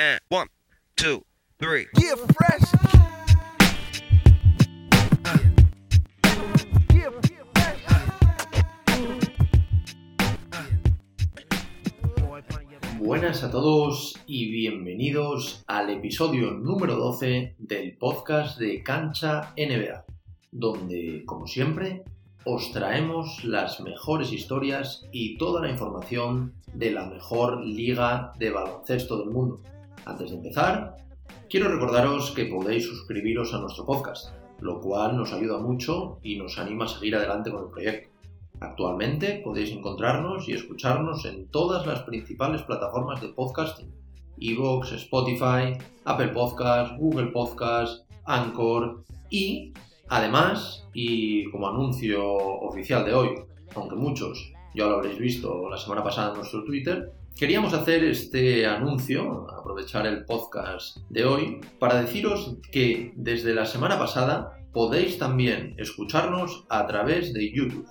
And one, two, three. Yeah, fresh. Yeah, fresh. Buenas a todos y bienvenidos al episodio número 12 del podcast de Cancha NBA, donde, como siempre, os traemos las mejores historias y toda la información de la mejor liga de baloncesto del mundo. Antes de empezar, quiero recordaros que podéis suscribiros a nuestro podcast, lo cual nos ayuda mucho y nos anima a seguir adelante con el proyecto. Actualmente podéis encontrarnos y escucharnos en todas las principales plataformas de podcasting. Evox, Spotify, Apple Podcasts, Google Podcasts, Anchor y, además, y como anuncio oficial de hoy, aunque muchos ya lo habréis visto la semana pasada en nuestro Twitter, queríamos hacer este anuncio, aprovechar el podcast de hoy, para deciros que desde la semana pasada podéis también escucharnos a través de YouTube.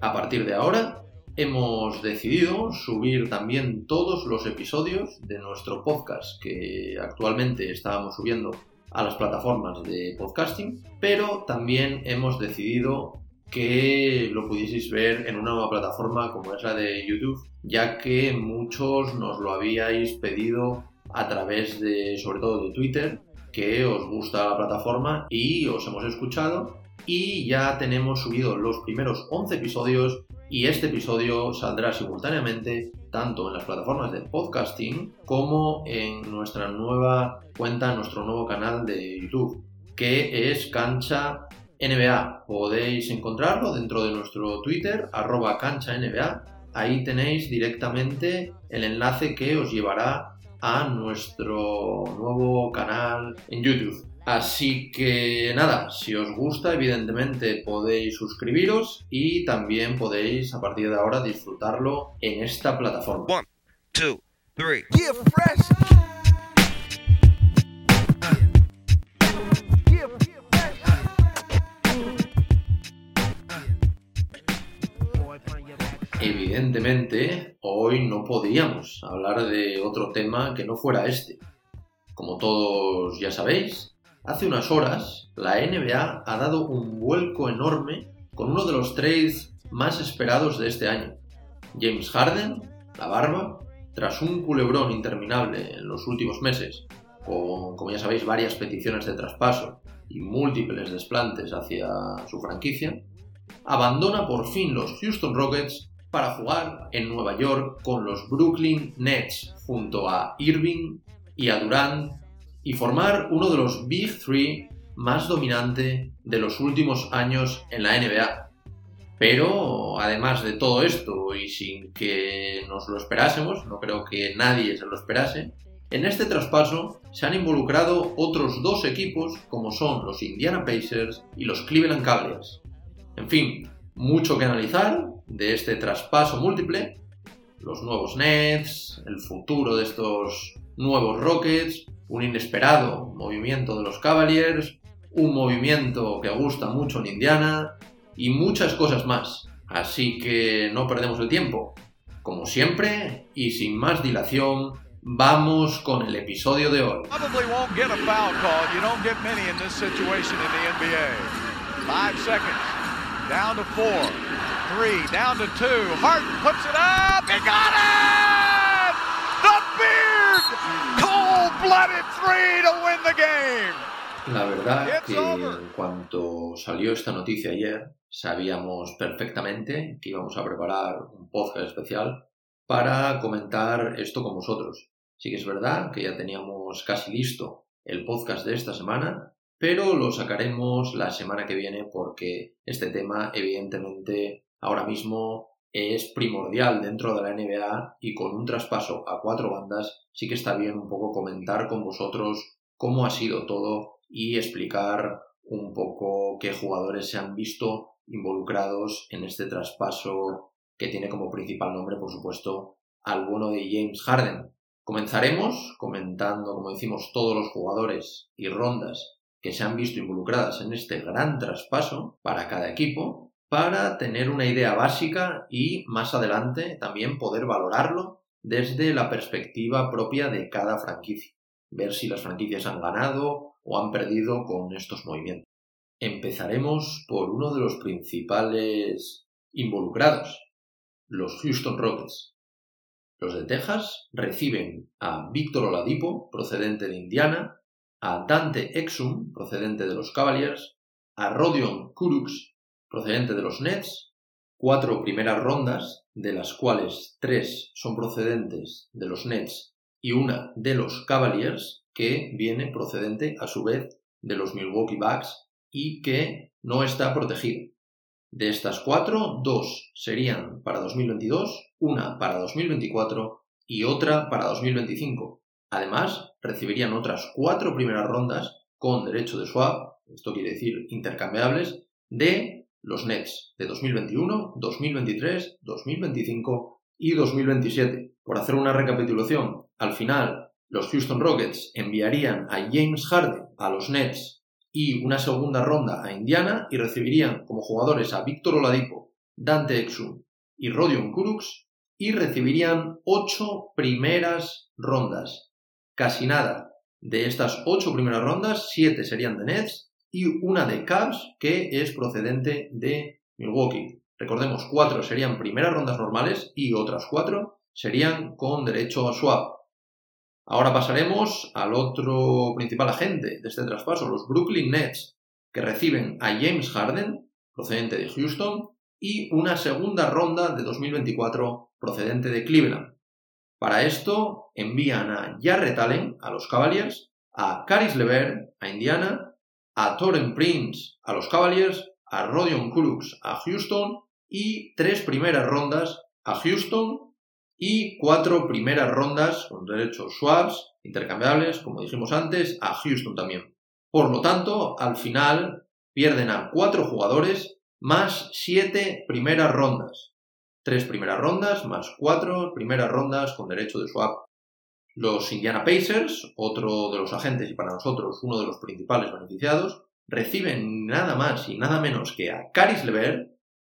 A partir de ahora, hemos decidido subir también todos los episodios de nuestro podcast que actualmente estábamos subiendo a las plataformas de podcasting, pero también hemos decidido que lo pudieseis ver en una nueva plataforma como es la de YouTube, ya que muchos nos lo habíais pedido a través de, sobre todo de Twitter, que os gusta la plataforma y os hemos escuchado. Y ya tenemos subido los primeros 11 episodios y este episodio saldrá simultáneamente tanto en las plataformas de podcasting como en nuestra nueva cuenta, nuestro nuevo canal de YouTube, que es Cancha NBA. Podéis encontrarlo dentro de nuestro Twitter, arroba cancha NBA. Ahí tenéis directamente el enlace que os llevará a nuestro nuevo canal en YouTube. Así que nada, si os gusta, evidentemente podéis suscribiros y también podéis a partir de ahora disfrutarlo en esta plataforma. One, two, three. Yeah, fresh. Evidentemente, hoy no podíamos hablar de otro tema que no fuera este. Como todos ya sabéis, hace unas horas la NBA ha dado un vuelco enorme con uno de los trades más esperados de este año. James Harden, la barba, tras un culebrón interminable en los últimos meses, con, como ya sabéis, varias peticiones de traspaso y múltiples desplantes hacia su franquicia, abandona por fin los Houston Rockets para jugar en Nueva York con los Brooklyn Nets junto a Irving y a Durant y formar uno de los Big Three más dominante de los últimos años en la NBA. Pero además de todo esto y sin que nos lo esperásemos, no creo que nadie se lo esperase, en este traspaso se han involucrado otros dos equipos como son los Indiana Pacers y los Cleveland Cavaliers. En fin, mucho que analizar de este traspaso múltiple, los nuevos Nets, el futuro de estos nuevos Rockets, un inesperado movimiento de los Cavaliers, un movimiento que gusta mucho en Indiana y muchas cosas más. Así que no perdemos el tiempo. Como siempre, y sin más dilación, vamos con el episodio de hoy. Five seconds. Down to four. Three. Down to two. Harden puts it up. He got it! The Beard! Cold-blooded three to win the game. La verdad que en cuanto salió esta noticia ayer, sabíamos perfectamente que íbamos a preparar un podcast especial para comentar esto con vosotros. Sí que es verdad que ya teníamos casi listo el podcast de esta semana, pero lo sacaremos la semana que viene porque este tema evidentemente ahora mismo es primordial dentro de la NBA y con un traspaso a cuatro bandas sí que está bien un poco comentar con vosotros cómo ha sido todo y explicar un poco qué jugadores se han visto involucrados en este traspaso que tiene como principal nombre, por supuesto, al bueno de James Harden. Comenzaremos comentando, como decimos, todos los jugadores y rondas que se han visto involucradas en este gran traspaso para cada equipo, para tener una idea básica y más adelante también poder valorarlo desde la perspectiva propia de cada franquicia. ver si las franquicias han ganado o han perdido con estos movimientos. Empezaremos por uno de los principales involucrados, los Houston Rockets. Los de Texas reciben a Víctor Oladipo, procedente de Indiana, a Dante Exum, procedente de los Cavaliers, a Rodion Kurucs, procedente de los Nets, cuatro primeras rondas, de las cuales tres son procedentes de los Nets y una de los Cavaliers, que viene procedente a su vez de los Milwaukee Bucks y que no está protegida. De estas cuatro, dos serían para 2022, una para 2024 y otra para 2025. Además, recibirían otras cuatro primeras rondas con derecho de swap, esto quiere decir intercambiables, de los Nets de 2021, 2023, 2025 y 2027. Por hacer una recapitulación, al final los Houston Rockets enviarían a James Harden a los Nets y una segunda ronda a Indiana y recibirían como jugadores a Víctor Oladipo, Dante Exum y Rodion Kurucs y recibirían ocho primeras rondas. Casi nada. De estas ocho primeras rondas, siete serían de Nets y una de Cavs que es procedente de Milwaukee. Recordemos, cuatro serían primeras rondas normales y otras cuatro serían con derecho a swap. Ahora pasaremos al otro principal agente de este traspaso, los Brooklyn Nets, que reciben a James Harden, procedente de Houston, y una segunda ronda de 2024 procedente de Cleveland. Para esto envían a Jarrett Allen a los Cavaliers, a Caris LeVert a Indiana, a Toren Prince a los Cavaliers, a Rodion Kurucs a Houston y tres primeras rondas a Houston, y cuatro primeras rondas con derechos swaps intercambiables, como dijimos antes, a Houston también. Por lo tanto, al final pierden a cuatro jugadores más siete primeras rondas. Tres primeras rondas más cuatro primeras rondas con derecho de swap. Los Indiana Pacers, otro de los agentes y para nosotros uno de los principales beneficiados, reciben nada más y nada menos que a Caris LeVert,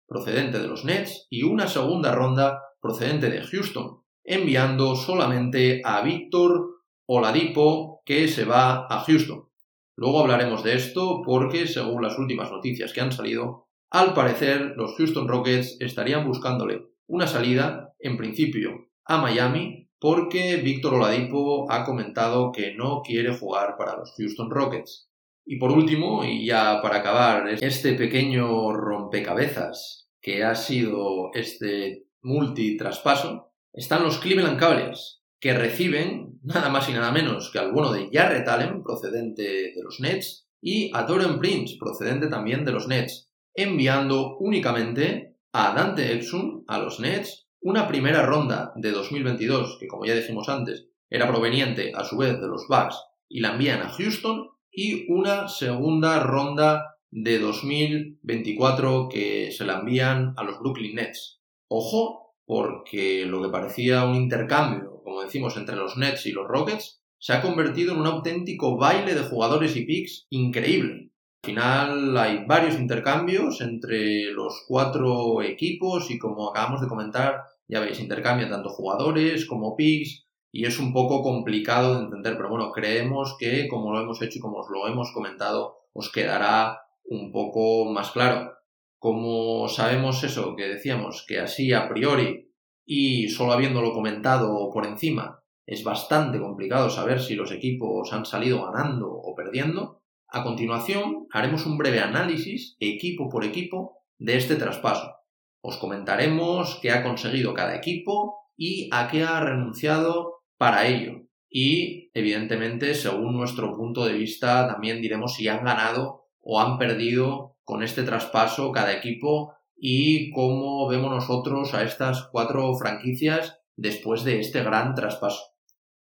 procedente de los Nets, y una segunda ronda procedente de Houston, enviando solamente a Víctor Oladipo, que se va a Houston. Luego hablaremos de esto porque, según las últimas noticias que han salido, al parecer los Houston Rockets estarían buscándole una salida, en principio, a Miami, porque Víctor Oladipo ha comentado que no quiere jugar para los Houston Rockets. Y por último, y ya para acabar este pequeño rompecabezas que ha sido este multitraspaso, están los Cleveland Cavaliers, que reciben nada más y nada menos que al bueno de Jarrett Allen, procedente de los Nets, y a Dorian Prince, procedente también de los Nets, enviando únicamente a Dante Exum a los Nets una primera ronda de 2022, que como ya dijimos antes, era proveniente a su vez de los Bucks, y la envían a Houston, y una segunda ronda de 2024 que se la envían a los Brooklyn Nets. Ojo, porque lo que parecía un intercambio, como decimos, entre los Nets y los Rockets, se ha convertido en un auténtico baile de jugadores y picks increíble. Al final hay varios intercambios entre los cuatro equipos y como acabamos de comentar, ya veis, intercambian tanto jugadores como picks y es un poco complicado de entender, pero bueno, creemos que como lo hemos hecho y como os lo hemos comentado, os quedará un poco más claro. Como sabemos eso que decíamos, que así a priori y solo habiéndolo comentado por encima, es bastante complicado saber si los equipos han salido ganando o perdiendo, a continuación haremos un breve análisis equipo por equipo de este traspaso. Os comentaremos qué ha conseguido cada equipo y a qué ha renunciado para ello. Y, evidentemente, según nuestro punto de vista, también diremos si han ganado o han perdido con este traspaso cada equipo y cómo vemos nosotros a estas cuatro franquicias después de este gran traspaso.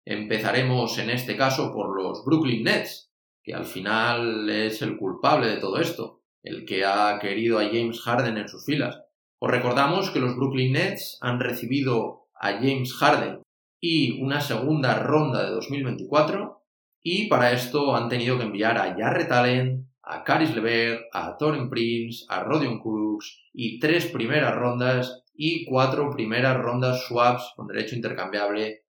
Empezaremos en este caso por los Brooklyn Nets, que al final es el culpable de todo esto, el que ha querido a James Harden en sus filas. Os recordamos que los Brooklyn Nets han recibido a James Harden y una segunda ronda de 2024 y para esto han tenido que enviar a Jarrett Allen, a Caris LeVert, a Torin Prince, a Rodion Crooks y tres primeras rondas y cuatro primeras rondas swaps con derecho intercambiable.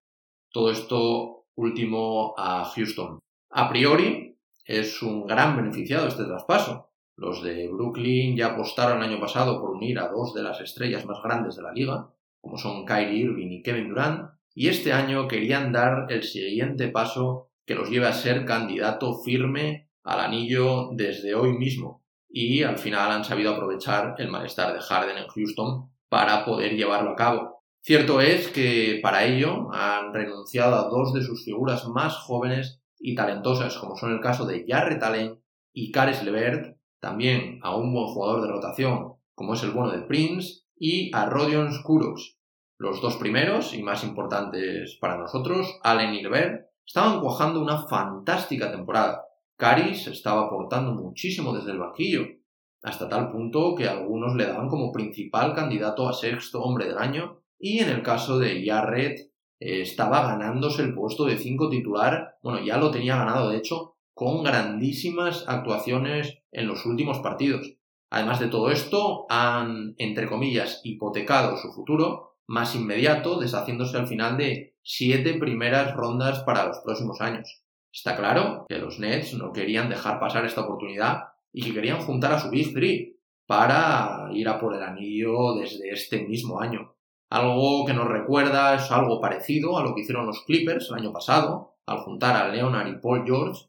Todo esto último a Houston. A priori, es un gran beneficiado este traspaso. Los de Brooklyn ya apostaron el año pasado por unir a dos de las estrellas más grandes de la liga, como son Kyrie Irving y Kevin Durant, y este año querían dar el siguiente paso que los lleve a ser candidato firme al anillo desde hoy mismo. Y al final han sabido aprovechar el malestar de Harden en Houston para poder llevarlo a cabo. Cierto es que para ello han renunciado a dos de sus figuras más jóvenes y talentosas, como son el caso de Jarrett Allen y Caris LeVert, también a un buen jugador de rotación, como es el bueno de Prince, y a Rodion Kuroks. Los dos primeros y más importantes para nosotros, Allen y LeVert, estaban cuajando una fantástica temporada. Caris estaba aportando muchísimo desde el banquillo, hasta tal punto que algunos le daban como principal candidato a sexto hombre del año y en el caso de Jarrett eh, estaba ganándose el puesto de 5 titular, bueno, ya lo tenía ganado de hecho, con grandísimas actuaciones en los últimos partidos. Además de todo esto, han, entre comillas, hipotecado su futuro más inmediato, deshaciéndose al final de siete primeras rondas para los próximos años. Está claro que los Nets no querían dejar pasar esta oportunidad y que querían juntar a su Big Three para ir a por el anillo desde este mismo año. Algo que nos recuerda es algo parecido a lo que hicieron los Clippers el año pasado, al juntar a Leonard y Paul George,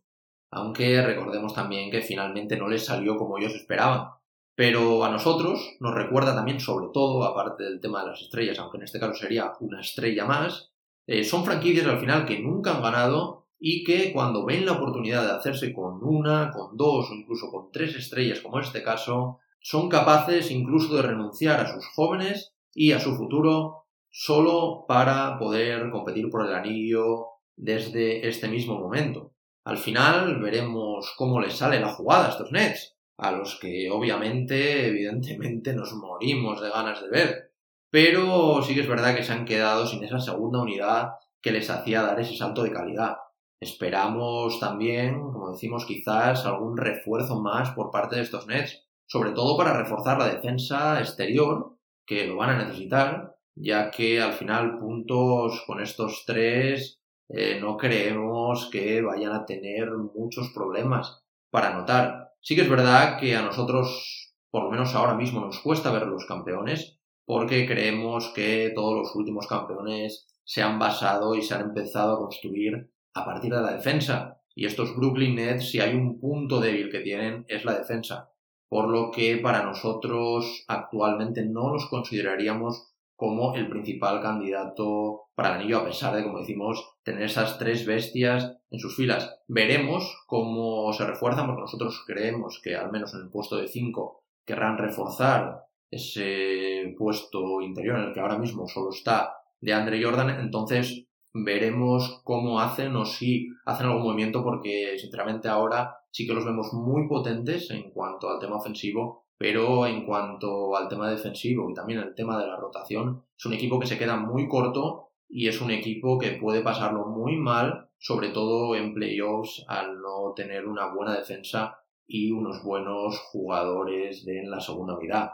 aunque recordemos también que finalmente no les salió como ellos esperaban. Pero a nosotros nos recuerda también, sobre todo, aparte del tema de las estrellas, aunque en este caso sería una estrella más, eh, son franquicias al final que nunca han ganado y que cuando ven la oportunidad de hacerse con una, con dos o incluso con tres estrellas, como en este caso, son capaces incluso de renunciar a sus jóvenes y a su futuro solo para poder competir por el anillo desde este mismo momento. Al final veremos cómo les sale la jugada a estos Nets, a los que obviamente, evidentemente, nos morimos de ganas de ver. Pero sí que es verdad que se han quedado sin esa segunda unidad que les hacía dar ese salto de calidad. Esperamos también, como decimos, quizás algún refuerzo más por parte de estos Nets, sobre todo para reforzar la defensa exterior que lo van a necesitar, ya que al final puntos con estos tres eh, no creemos que vayan a tener muchos problemas para anotar. Sí que es verdad que a nosotros, por lo menos ahora mismo, nos cuesta ver los campeones, porque creemos que todos los últimos campeones se han basado y se han empezado a construir a partir de la defensa. Y estos Brooklyn Nets, si hay un punto débil que tienen, es la defensa por lo que para nosotros actualmente no los consideraríamos como el principal candidato para el anillo, a pesar de, como decimos, tener esas tres bestias en sus filas. Veremos cómo se refuerzan, porque nosotros creemos que al menos en el puesto de 5 querrán reforzar ese puesto interior en el que ahora mismo solo está de Andre Jordan, entonces veremos cómo hacen o si hacen algún movimiento porque sinceramente ahora sí que los vemos muy potentes en cuanto al tema ofensivo, pero en cuanto al tema defensivo y también el tema de la rotación, es un equipo que se queda muy corto y es un equipo que puede pasarlo muy mal, sobre todo en playoffs, al no tener una buena defensa y unos buenos jugadores en la segunda unidad.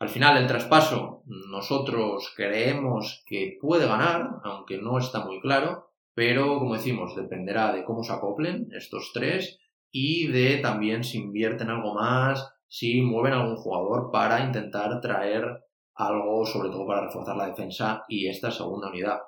Al final, el traspaso, nosotros creemos que puede ganar, aunque no está muy claro, pero como decimos, dependerá de cómo se acoplen estos tres y de también si invierten algo más, si mueven algún jugador para intentar traer algo, sobre todo para reforzar la defensa y esta segunda unidad.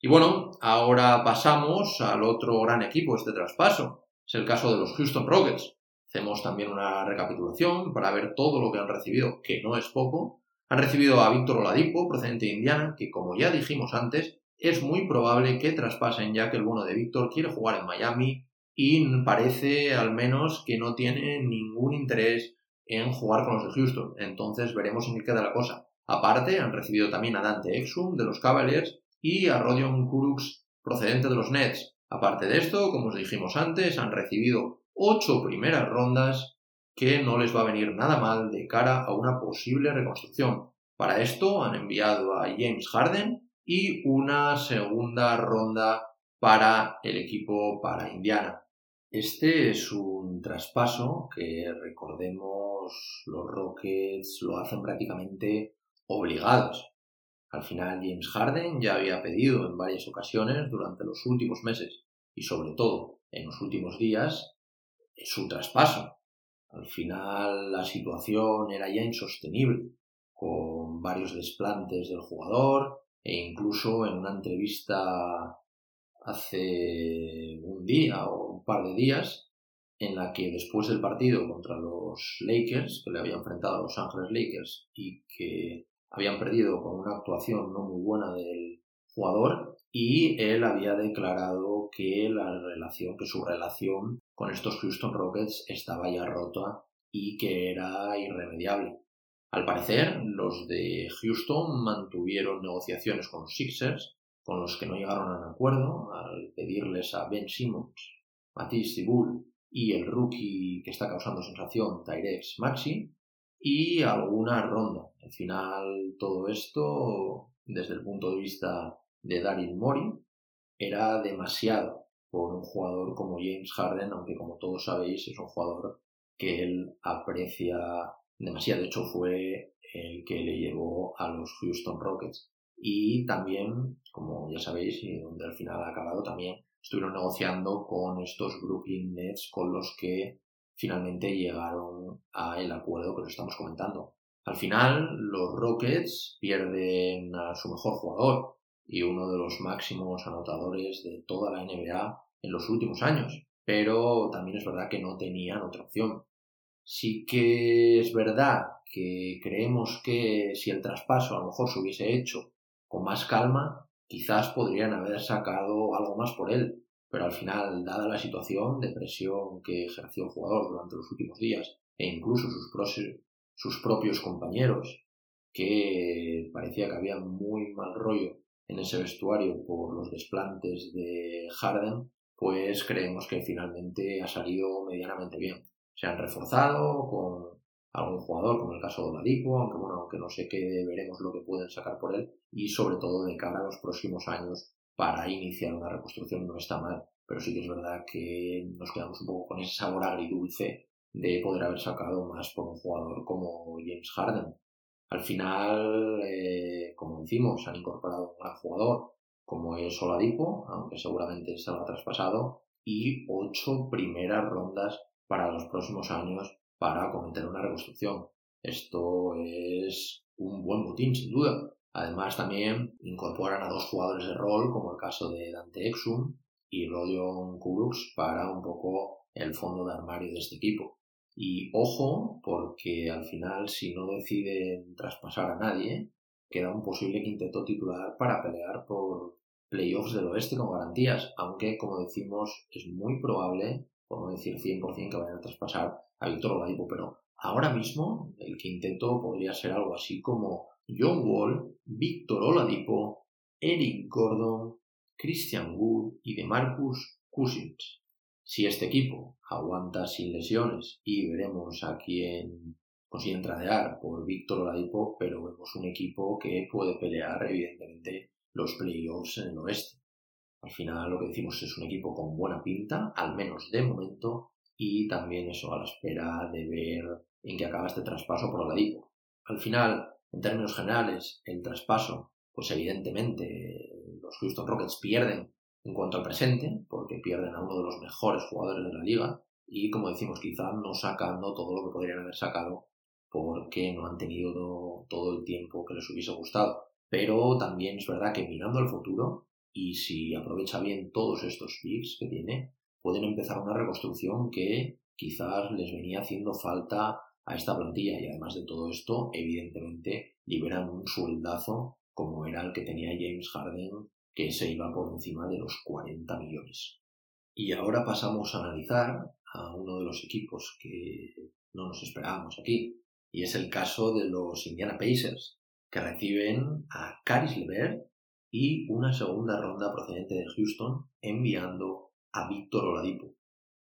Y bueno, ahora pasamos al otro gran equipo, este traspaso. Es el caso de los Houston Rockets. Hacemos también una recapitulación para ver todo lo que han recibido, que no es poco. Han recibido a Víctor Oladipo, procedente de Indiana, que como ya dijimos antes, es muy probable que traspasen ya que el bueno de Víctor quiere jugar en Miami y parece al menos que no tiene ningún interés en jugar con los de Houston. Entonces veremos en qué queda la cosa. Aparte, han recibido también a Dante Exum de los Cavaliers y a Rodion Kuruks procedente de los Nets. Aparte de esto, como os dijimos antes, han recibido ocho primeras rondas que no les va a venir nada mal de cara a una posible reconstrucción. Para esto han enviado a James Harden y una segunda ronda para el equipo para Indiana. Este es un traspaso que recordemos los Rockets lo hacen prácticamente obligados. Al final James Harden ya había pedido en varias ocasiones durante los últimos meses y sobre todo en los últimos días su traspaso. Al final la situación era ya insostenible, con varios desplantes del jugador e incluso en una entrevista hace un día o un par de días en la que después del partido contra los Lakers, que le había enfrentado a Los Ángeles Lakers y que habían perdido con una actuación no muy buena del jugador, y él había declarado que la relación, que su relación con estos Houston Rockets estaba ya rota y que era irremediable. Al parecer, los de Houston mantuvieron negociaciones con los Sixers, con los que no llegaron a un acuerdo al pedirles a Ben Simmons, Matisse Thibault y el rookie que está causando sensación, Tyrex Maxi, y alguna ronda. Al final, todo esto, desde el punto de vista de Daryl Mori, era demasiado por un jugador como James Harden, aunque como todos sabéis es un jugador que él aprecia demasiado. De hecho, fue el que le llevó a los Houston Rockets. Y también, como ya sabéis, y donde al final ha acabado también, estuvieron negociando con estos Brooklyn Nets con los que finalmente llegaron a el acuerdo que os estamos comentando. Al final, los Rockets pierden a su mejor jugador y uno de los máximos anotadores de toda la NBA en los últimos años, pero también es verdad que no tenían otra opción. Sí que es verdad que creemos que si el traspaso a lo mejor se hubiese hecho con más calma, quizás podrían haber sacado algo más por él, pero al final, dada la situación de presión que ejerció el jugador durante los últimos días e incluso sus, sus propios compañeros, que parecía que había muy mal rollo en ese vestuario por los desplantes de Harden, pues creemos que finalmente ha salido medianamente bien. Se han reforzado con algún jugador, como el caso de Oladipo, aunque bueno, aunque no sé qué veremos lo que pueden sacar por él, y sobre todo de cara a los próximos años para iniciar una reconstrucción no está mal, pero sí que es verdad que nos quedamos un poco con ese sabor agridulce de poder haber sacado más por un jugador como James Harden. Al final, eh, como decimos, han incorporado un gran jugador como es Oladipo, aunque seguramente se ha traspasado, y ocho primeras rondas para los próximos años para cometer una reconstrucción. Esto es un buen botín, sin duda. Además, también incorporan a dos jugadores de rol, como el caso de Dante Exum y Rodion Kuruks, para un poco el fondo de armario de este equipo. Y ojo, porque al final, si no deciden traspasar a nadie, queda un posible quinteto titular para pelear por playoffs del oeste con garantías, aunque, como decimos, es muy probable, por no decir 100%, que vayan a traspasar a Víctor Oladipo, pero ahora mismo el quinteto podría ser algo así como John Wall, Víctor Oladipo, Eric Gordon, Christian Wood y DeMarcus Cousins. Si este equipo aguanta sin lesiones y veremos a quién consigue entradear por Víctor Oladipo, pero vemos un equipo que puede pelear evidentemente los playoffs en el oeste. Al final lo que decimos es un equipo con buena pinta, al menos de momento, y también eso a la espera de ver en qué acaba este traspaso por Oladipo. Al final, en términos generales, el traspaso, pues evidentemente los Houston Rockets pierden en cuanto al presente, porque pierden a uno de los mejores jugadores de la liga y como decimos, quizá no sacando todo lo que podrían haber sacado porque no han tenido todo el tiempo que les hubiese gustado. Pero también es verdad que mirando al futuro y si aprovecha bien todos estos picks que tiene, pueden empezar una reconstrucción que quizás les venía haciendo falta a esta plantilla y además de todo esto, evidentemente liberan un sueldazo como era el que tenía James Harden que se iba por encima de los 40 millones. Y ahora pasamos a analizar a uno de los equipos que no nos esperábamos aquí, y es el caso de los Indiana Pacers, que reciben a Caris LeVert y una segunda ronda procedente de Houston, enviando a Víctor Oladipo,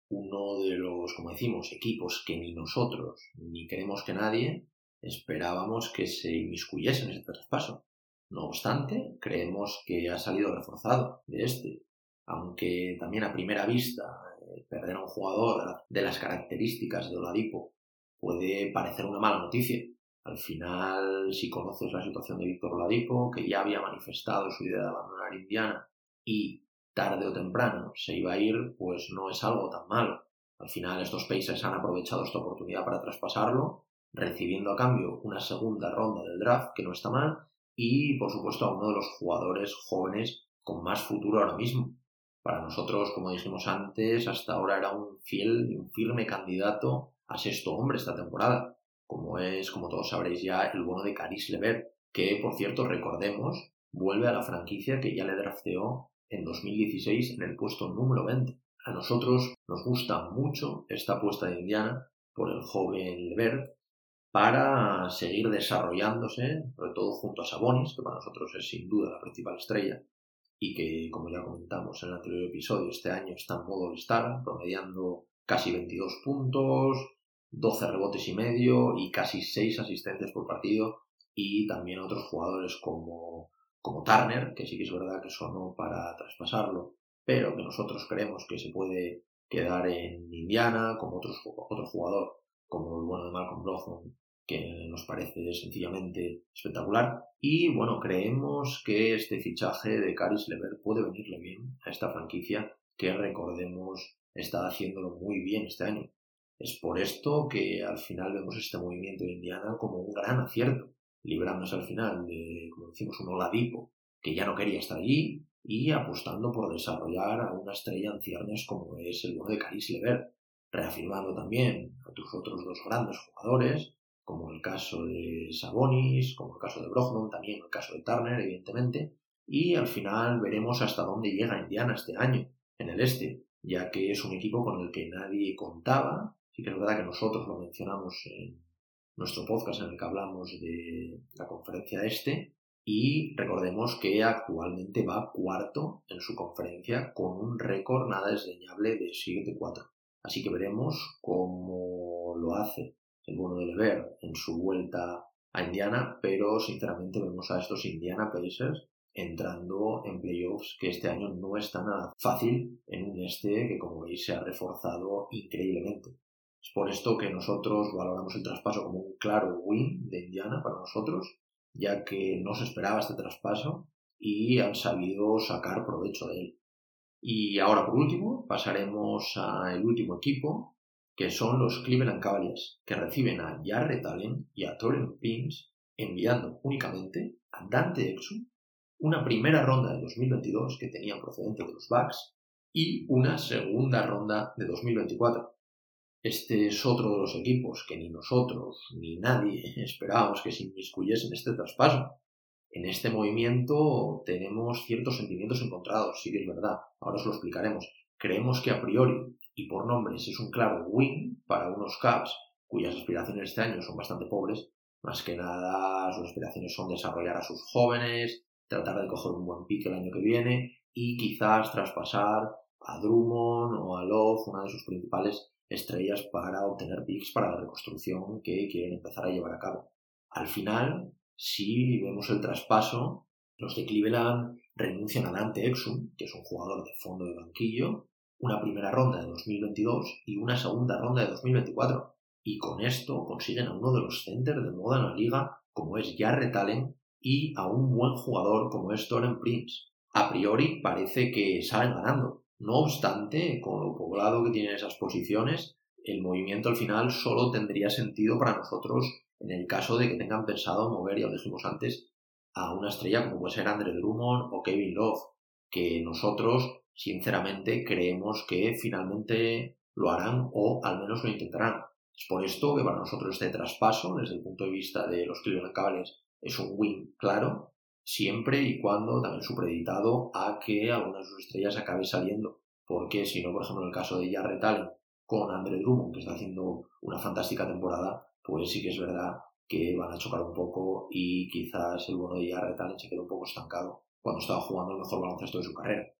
uno de los, como decimos, equipos que ni nosotros ni queremos que nadie esperábamos que se inmiscuyese en este traspaso. No obstante, creemos que ha salido reforzado de este, aunque también a primera vista eh, perder a un jugador de las características de Oladipo puede parecer una mala noticia. Al final, si conoces la situación de Víctor Oladipo, que ya había manifestado su idea de abandonar Indiana y tarde o temprano se iba a ir, pues no es algo tan malo. Al final estos Pacers han aprovechado esta oportunidad para traspasarlo, recibiendo a cambio una segunda ronda del draft, que no está mal, y por supuesto a uno de los jugadores jóvenes con más futuro ahora mismo. Para nosotros, como dijimos antes, hasta ahora era un fiel y un firme candidato a sexto hombre esta temporada, como es, como todos sabréis ya, el bueno de Caris Levert, que por cierto, recordemos, vuelve a la franquicia que ya le drafteó en 2016 en el puesto número 20. A nosotros nos gusta mucho esta apuesta de Indiana por el joven Levert para seguir desarrollándose, sobre todo junto a Sabonis, que para nosotros es sin duda la principal estrella, y que, como ya comentamos en el anterior episodio, este año está en modo All-Star, promediando casi 22 puntos, 12 rebotes y medio y casi 6 asistencias por partido, y también otros jugadores como, como Turner, que sí que es verdad que sonó para traspasarlo, pero que nosotros creemos que se puede quedar en Indiana, como otros, otro jugador, como el bueno de Malcolm Brogdon, que nos parece sencillamente espectacular. Y bueno, creemos que este fichaje de Caris Lever puede venirle bien a esta franquicia que recordemos está haciéndolo muy bien este año. Es por esto que al final vemos este movimiento de Indiana como un gran acierto, librándose al final de, como decimos, un Oladipo que ya no quería estar allí y apostando por desarrollar a una estrella en ciernes como es el bueno de Caris Lever, reafirmando también a tus otros dos grandes jugadores, como el caso de Sabonis, como el caso de Brogdon, también el caso de Turner, evidentemente, y al final veremos hasta dónde llega Indiana este año, en el este, ya que es un equipo con el que nadie contaba, sí que es verdad que nosotros lo mencionamos en nuestro podcast en el que hablamos de la conferencia este, y recordemos que actualmente va cuarto en su conferencia con un récord nada desdeñable de 7-4. Así que veremos cómo lo hace el bueno de Lever en su vuelta a Indiana, pero sinceramente vemos a estos Indiana Pacers entrando en playoffs que este año no es tan fácil en un este que como veis se ha reforzado increíblemente. Es por esto que nosotros valoramos el traspaso como un claro win de Indiana para nosotros, ya que no se esperaba este traspaso y han sabido sacar provecho de él. Y ahora por último pasaremos al último equipo que son los Cleveland Cavaliers, que reciben a Jarrett Allen y a Torrent Pins, enviando únicamente a Dante Exum una primera ronda de 2022 que tenían procedente de los Bucks y una segunda ronda de 2024. Este es otro de los equipos que ni nosotros ni nadie esperábamos que se inmiscuyese en este traspaso. En este movimiento tenemos ciertos sentimientos encontrados, sí que es verdad, ahora os lo explicaremos. Creemos que a priori y por nombres es un claro win para unos Caps cuyas aspiraciones este año son bastante pobres. Más que nada, sus aspiraciones son desarrollar a sus jóvenes, tratar de coger un buen pick el año que viene y quizás traspasar a Drummond o a Love, una de sus principales estrellas, para obtener picks para la reconstrucción que quieren empezar a llevar a cabo. Al final, si vemos el traspaso, los de Cleveland renuncian a Dante Exum, que es un jugador de fondo de banquillo, una primera ronda de 2022 y una segunda ronda de 2024. Y con esto consiguen a uno de los centers de moda en la liga, como es Jarrett Allen, y a un buen jugador como es Toren Prince. A priori parece que salen ganando. No obstante, con lo poblado que tienen esas posiciones, el movimiento al final solo tendría sentido para nosotros en el caso de que tengan pensado mover, ya lo dijimos antes, a una estrella como puede ser Andre Drummond o Kevin Love, que nosotros sinceramente creemos que finalmente lo harán o al menos lo intentarán. Es por esto que para nosotros este traspaso, desde el punto de vista de los Cavaliers, es un win claro, siempre y cuando también supreditado a que alguna de sus estrellas acabe saliendo. Porque si no, por ejemplo, en el caso de Jarrett Allen con Andre Drummond, que está haciendo una fantástica temporada, pues sí que es verdad que van a chocar un poco y quizás el bueno de Jarrett Allen se quede un poco estancado cuando estaba jugando el mejor baloncesto de su carrera.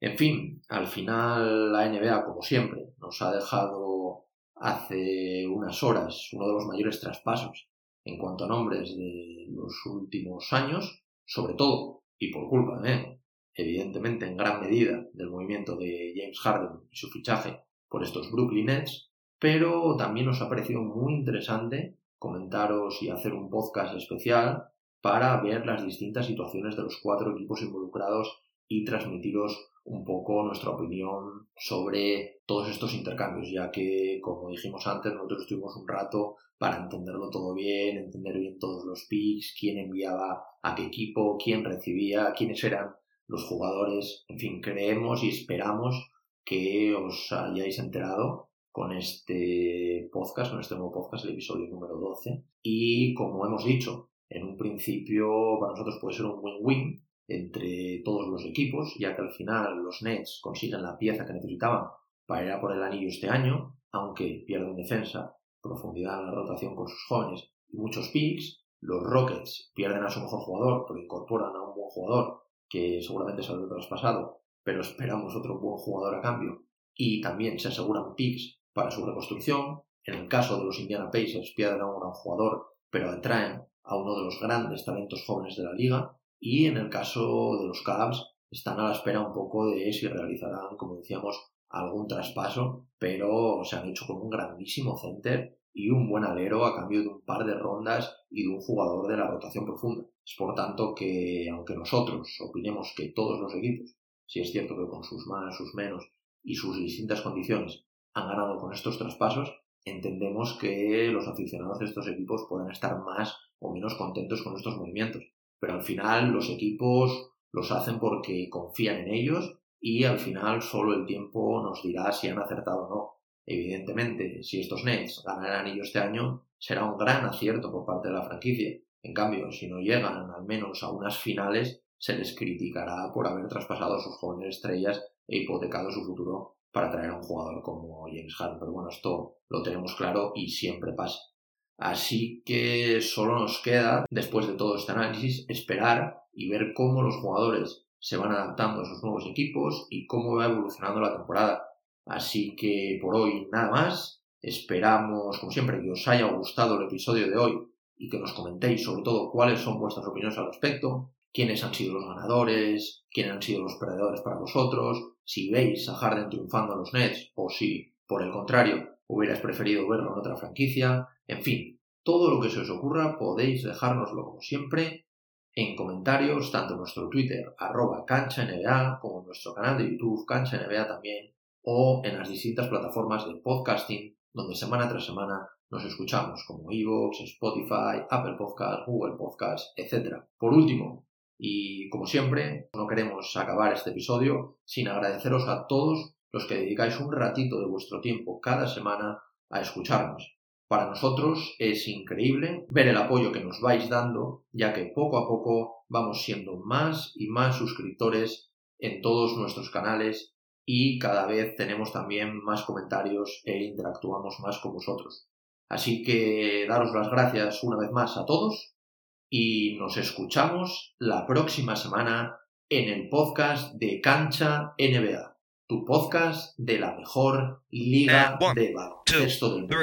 En fin, al final la NBA, como siempre, nos ha dejado hace unas horas uno de los mayores traspasos en cuanto a nombres de los últimos años, sobre todo, y por culpa, ¿eh? evidentemente en gran medida, del movimiento de James Harden y su fichaje por estos Brooklyn Nets, pero también nos ha parecido muy interesante comentaros y hacer un podcast especial para ver las distintas situaciones de los cuatro equipos involucrados y transmitiros un poco nuestra opinión sobre todos estos intercambios, ya que, como dijimos antes, nosotros estuvimos un rato para entenderlo todo bien, entender bien todos los picks, quién enviaba a qué equipo, quién recibía, quiénes eran los jugadores, en fin, creemos y esperamos que os hayáis enterado con este podcast, con este nuevo podcast, el episodio número 12. Y como hemos dicho, en un principio para nosotros puede ser un win-win entre todos los equipos, ya que al final los Nets consiguen la pieza que necesitaban para ir a por el anillo este año, aunque pierden defensa, profundidad en la rotación con sus jóvenes y muchos picks. Los Rockets pierden a su mejor jugador, pero incorporan a un buen jugador que seguramente saldrá traspasado, pero esperamos otro buen jugador a cambio. Y también se aseguran picks para su reconstrucción. En el caso de los Indiana Pacers pierden a un gran jugador, pero atraen a uno de los grandes talentos jóvenes de la liga. Y en el caso de los Cavs están a la espera un poco de si realizarán, como decíamos, algún traspaso, pero se han hecho con un grandísimo center y un buen alero a cambio de un par de rondas y de un jugador de la rotación profunda. Es por tanto que, aunque nosotros opinemos que todos los equipos, si es cierto que con sus más, sus menos y sus distintas condiciones han ganado con estos traspasos, entendemos que los aficionados de estos equipos pueden estar más o menos contentos con estos movimientos. Pero al final los equipos los hacen porque confían en ellos y al final solo el tiempo nos dirá si han acertado o no. Evidentemente, si estos Nets ganan el este año, será un gran acierto por parte de la franquicia. En cambio, si no llegan al menos a unas finales, se les criticará por haber traspasado a sus jóvenes estrellas e hipotecado su futuro para traer a un jugador como James Harden. Pero bueno, esto lo tenemos claro y siempre pasa. Así que solo nos queda, después de todo este análisis, esperar y ver cómo los jugadores se van adaptando a sus nuevos equipos y cómo va evolucionando la temporada. Así que por hoy nada más. Esperamos, como siempre, que os haya gustado el episodio de hoy y que nos comentéis sobre todo cuáles son vuestras opiniones al respecto, quiénes han sido los ganadores, quiénes han sido los perdedores para vosotros, si veis a Harden triunfando en los Nets o si, por el contrario, hubierais preferido verlo en otra franquicia, en fin, todo lo que se os ocurra podéis dejárnoslo como siempre en comentarios, tanto en nuestro Twitter, arroba como en nuestro canal de YouTube, cancha NBA también, o en las distintas plataformas de podcasting, donde semana tras semana nos escuchamos, como Evox, Spotify, Apple Podcast, Google Podcast, etc. Por último, y como siempre, no queremos acabar este episodio sin agradeceros a todos los que dedicáis un ratito de vuestro tiempo cada semana a escucharnos. Para nosotros es increíble ver el apoyo que nos vais dando, ya que poco a poco vamos siendo más y más suscriptores en todos nuestros canales y cada vez tenemos también más comentarios e interactuamos más con vosotros. Así que daros las gracias una vez más a todos y nos escuchamos la próxima semana en el podcast de Cancha NBA, tu podcast de la mejor liga one, de baloncesto del mundo.